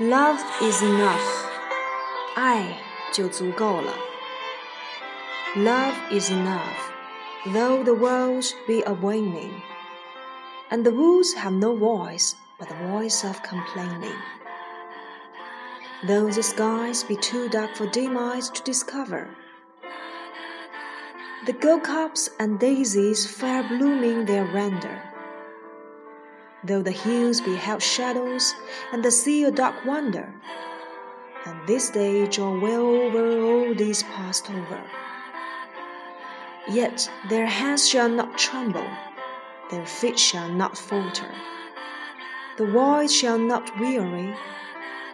Love is enough，爱就足够了。Love is enough。Though the world be a waning, and the wolves have no voice but the voice of complaining. Though the skies be too dark for dim eyes to discover, the gold cups and daisies fair blooming their render. Though the hills be held shadows and the sea a dark wonder, and this day draw well over all these passed over. Yet their hands shall not tremble, their feet shall not falter. The void shall not weary,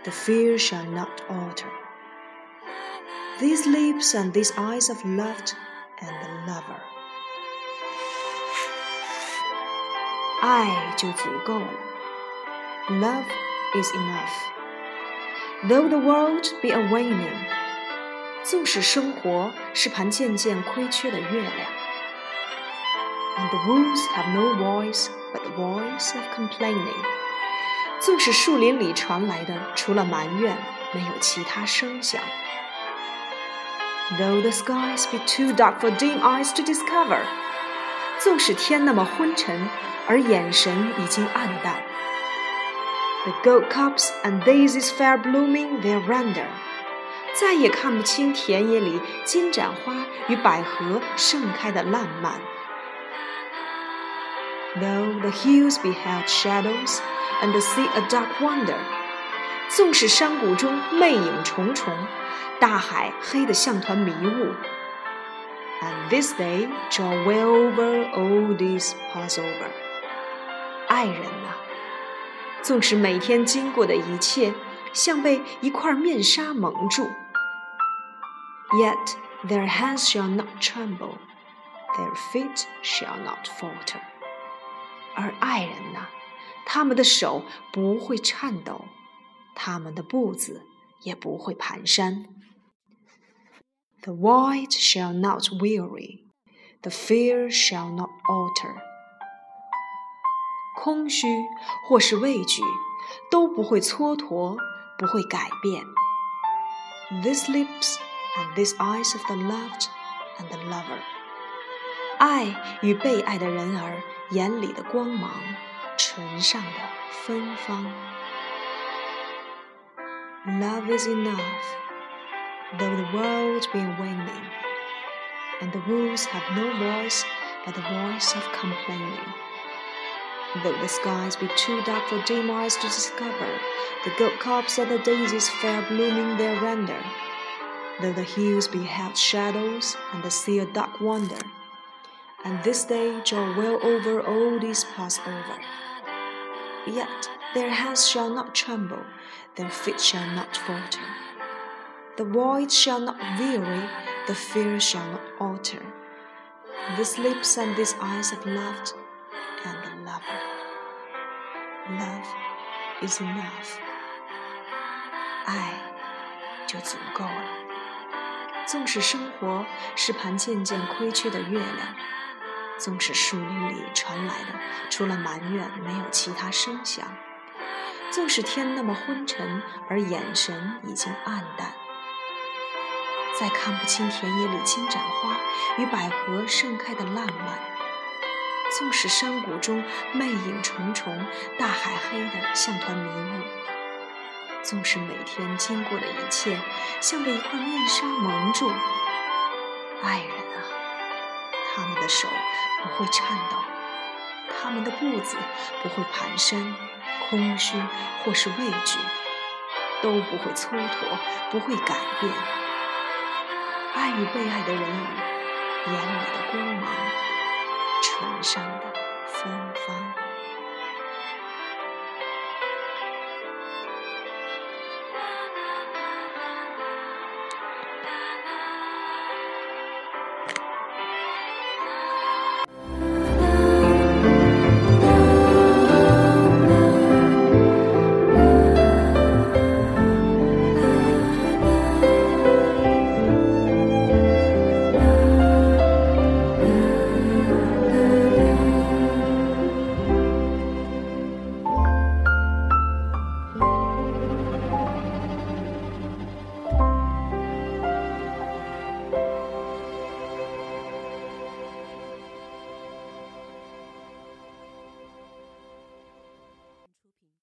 the fear shall not alter. These lips and these eyes have loved and the lover. 爱就足够了。Love is enough. Though the world be a waning， 纵使生活是盘渐渐亏缺的月亮。And the woods have no voice but the voice of complaining。纵使树林里传来的除了埋怨，没有其他声响。Though the skies be too dark for dim eyes to discover，纵使天那么昏沉，而眼神已经暗淡。The gold cups and daisies fair blooming their render， 再也看不清田野里金盏花与百合盛开的烂漫。Though the hills be held shadows and the sea a dark wonder，纵使山谷中魅影重重。大海黑得像团迷雾。And this day draw well over all these pass over。爱人呐，纵使每天经过的一切像被一块面纱蒙住，yet their hands shall not tremble, their feet shall not falter。而爱人呐，他们的手不会颤抖，他们的步子也不会蹒跚。The void shall not weary, the fear shall not alter。空虚或是畏惧都不会蹉跎， 不会改变。These lips and these eyes of the loved and the lover，爱与被爱的人儿眼里的光芒，唇上的芬芳。Love is enough though the world be waning, and the wolves have no voice but the voice of complaining. Though the skies be too dark for dim eyes to discover, the gold cups and the daisies fair blooming their render. Though the hills be held shadows, and the sea a dark wonder, and this day draw well over all these pass over. Yet their hands shall not tremble, their feet shall not falter. The void shall not weary, the fear shall not alter. These lips and these eyes have loved. Love is enough. 爱就足够了。纵使生活是盘渐渐亏缺的月亮，纵使树林里传来的除了埋怨没有其他声响，纵使天那么昏沉，而眼神已经暗淡。再看不清田野里金盏花与百合盛开的浪漫，纵使山谷中魅影重重，大海黑得像团迷雾，纵使每天经过的一切像被一块面纱蒙住，爱人啊，他们的手不会颤抖，他们的步子不会蹒跚，空虚或是畏惧都不会蹉跎，不会改变。爱与被爱的人眼里的光芒，唇上的芬芳。